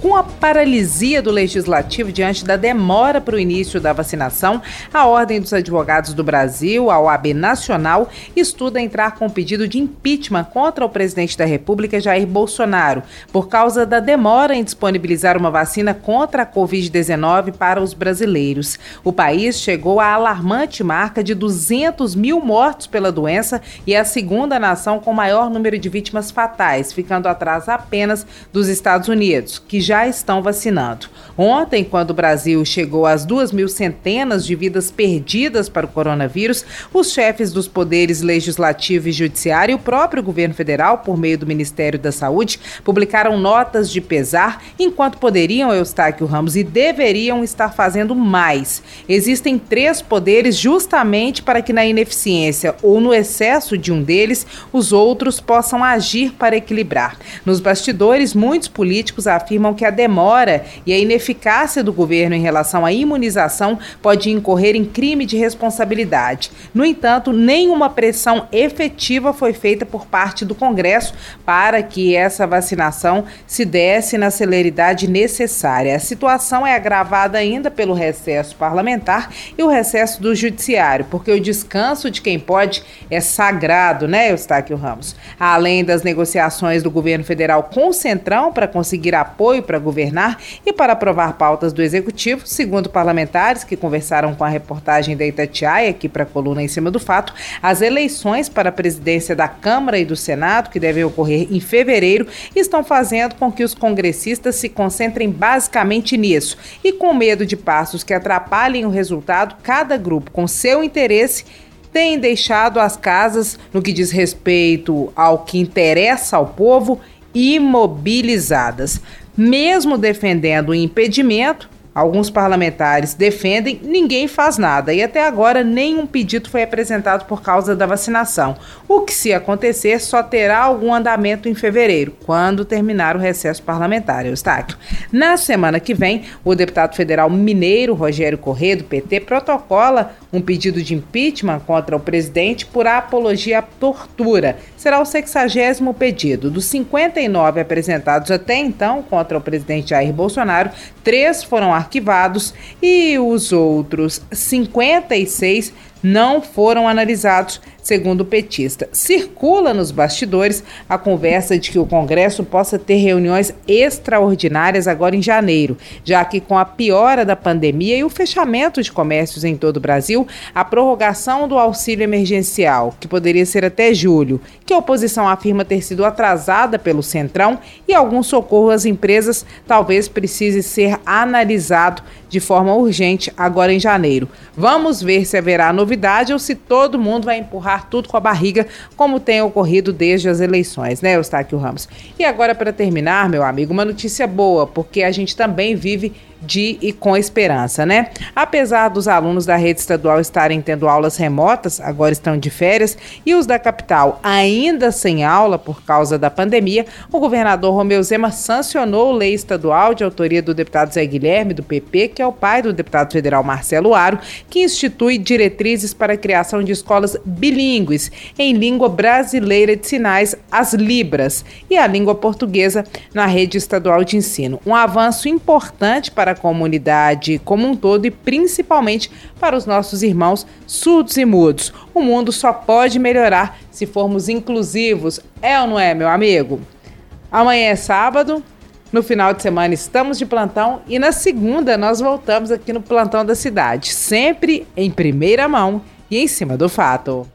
Com a paralisia do legislativo diante da demora para o início da vacinação, a Ordem dos Advogados do Brasil, a OAB Nacional, estuda entrar com pedido de impeachment contra o presidente da República, Jair Bolsonaro, por causa da demora em disponibilizar uma vacina contra a Covid-19 para os brasileiros. O país chegou à alarmante marca de 200 mil mortos pela doença e é a segunda nação com maior número de vítimas fatais, ficando atrás apenas dos Estados Unidos, que já estão vacinando. Ontem, quando o Brasil chegou às duas mil centenas de vidas perdidas para o coronavírus, os chefes dos poderes legislativo e judiciário e o próprio governo federal, por meio do Ministério da Saúde, publicaram notas de pesar, enquanto poderiam, Eustáquio Ramos, e deveriam estar fazendo mais. Existem três poderes justamente para que na ineficiência ou no excesso de um deles, os outros possam agir para equilibrar. Nos bastidores, muitos políticos afirmam que a demora e a ineficácia do governo em relação à imunização pode incorrer em crime de responsabilidade. No entanto, nenhuma pressão efetiva foi feita por parte do Congresso para que essa vacinação se desse na celeridade necessária. A situação é agravada ainda pelo recesso parlamentar e o recesso do judiciário, porque o descanso de quem pode é sagrado, né, Eustáquio Ramos? Além das negociações do governo federal com o Centrão para conseguir apoio para governar e para aprovar pautas do Executivo, segundo parlamentares que conversaram com a reportagem da Itatiaia, aqui para a coluna em cima do fato, as eleições para a presidência da Câmara e do Senado, que devem ocorrer em fevereiro, estão fazendo com que os congressistas se concentrem basicamente nisso. E com medo de passos que atrapalhem o resultado, cada grupo, com seu interesse, tem deixado as casas, no que diz respeito ao que interessa ao povo, imobilizadas. Mesmo defendendo o impedimento, Alguns parlamentares defendem, ninguém faz nada e até agora nenhum pedido foi apresentado por causa da vacinação. O que, se acontecer, só terá algum andamento em fevereiro, quando terminar o recesso parlamentar, Eustáquio. Na semana que vem, o deputado federal mineiro Rogério Corrêa, do PT, protocola um pedido de impeachment contra o presidente por apologia à tortura. Será o sexagésimo pedido. Dos 59 apresentados até então contra o presidente Jair Bolsonaro, três foram arquivados e os outros 56 não foram analisados, segundo o petista. Circula nos bastidores a conversa de que o Congresso possa ter reuniões extraordinárias agora em janeiro, já que com a piora da pandemia e o fechamento de comércios em todo o Brasil, a prorrogação do auxílio emergencial, que poderia ser até julho, que a oposição afirma ter sido atrasada pelo Centrão, e algum socorro às empresas talvez precise ser analisado de forma urgente agora em janeiro. Vamos ver se haverá novidade ou se todo mundo vai empurrar tudo com a barriga, como tem ocorrido desde as eleições, né, Eustáquio Ramos? E agora, para terminar, meu amigo, uma notícia boa, porque a gente também vive de e com esperança, né? Apesar dos alunos da rede estadual estarem tendo aulas remotas, agora estão de férias, e os da capital ainda sem aula por causa da pandemia, o governador Romeu Zema sancionou lei estadual de autoria do deputado Zé Guilherme, do PP, que é o pai do deputado federal Marcelo Aro, que institui diretrizes para a criação de escolas bilíngues em língua brasileira de sinais, as Libras, e a língua portuguesa na rede estadual de ensino. Um avanço importante para para a comunidade como um todo e principalmente para os nossos irmãos surdos e mudos. O mundo só pode melhorar se formos inclusivos, é ou não é, meu amigo? Amanhã é sábado. No final de semana estamos de plantão e na segunda nós voltamos aqui no plantão da cidade, sempre em primeira mão e em cima do fato.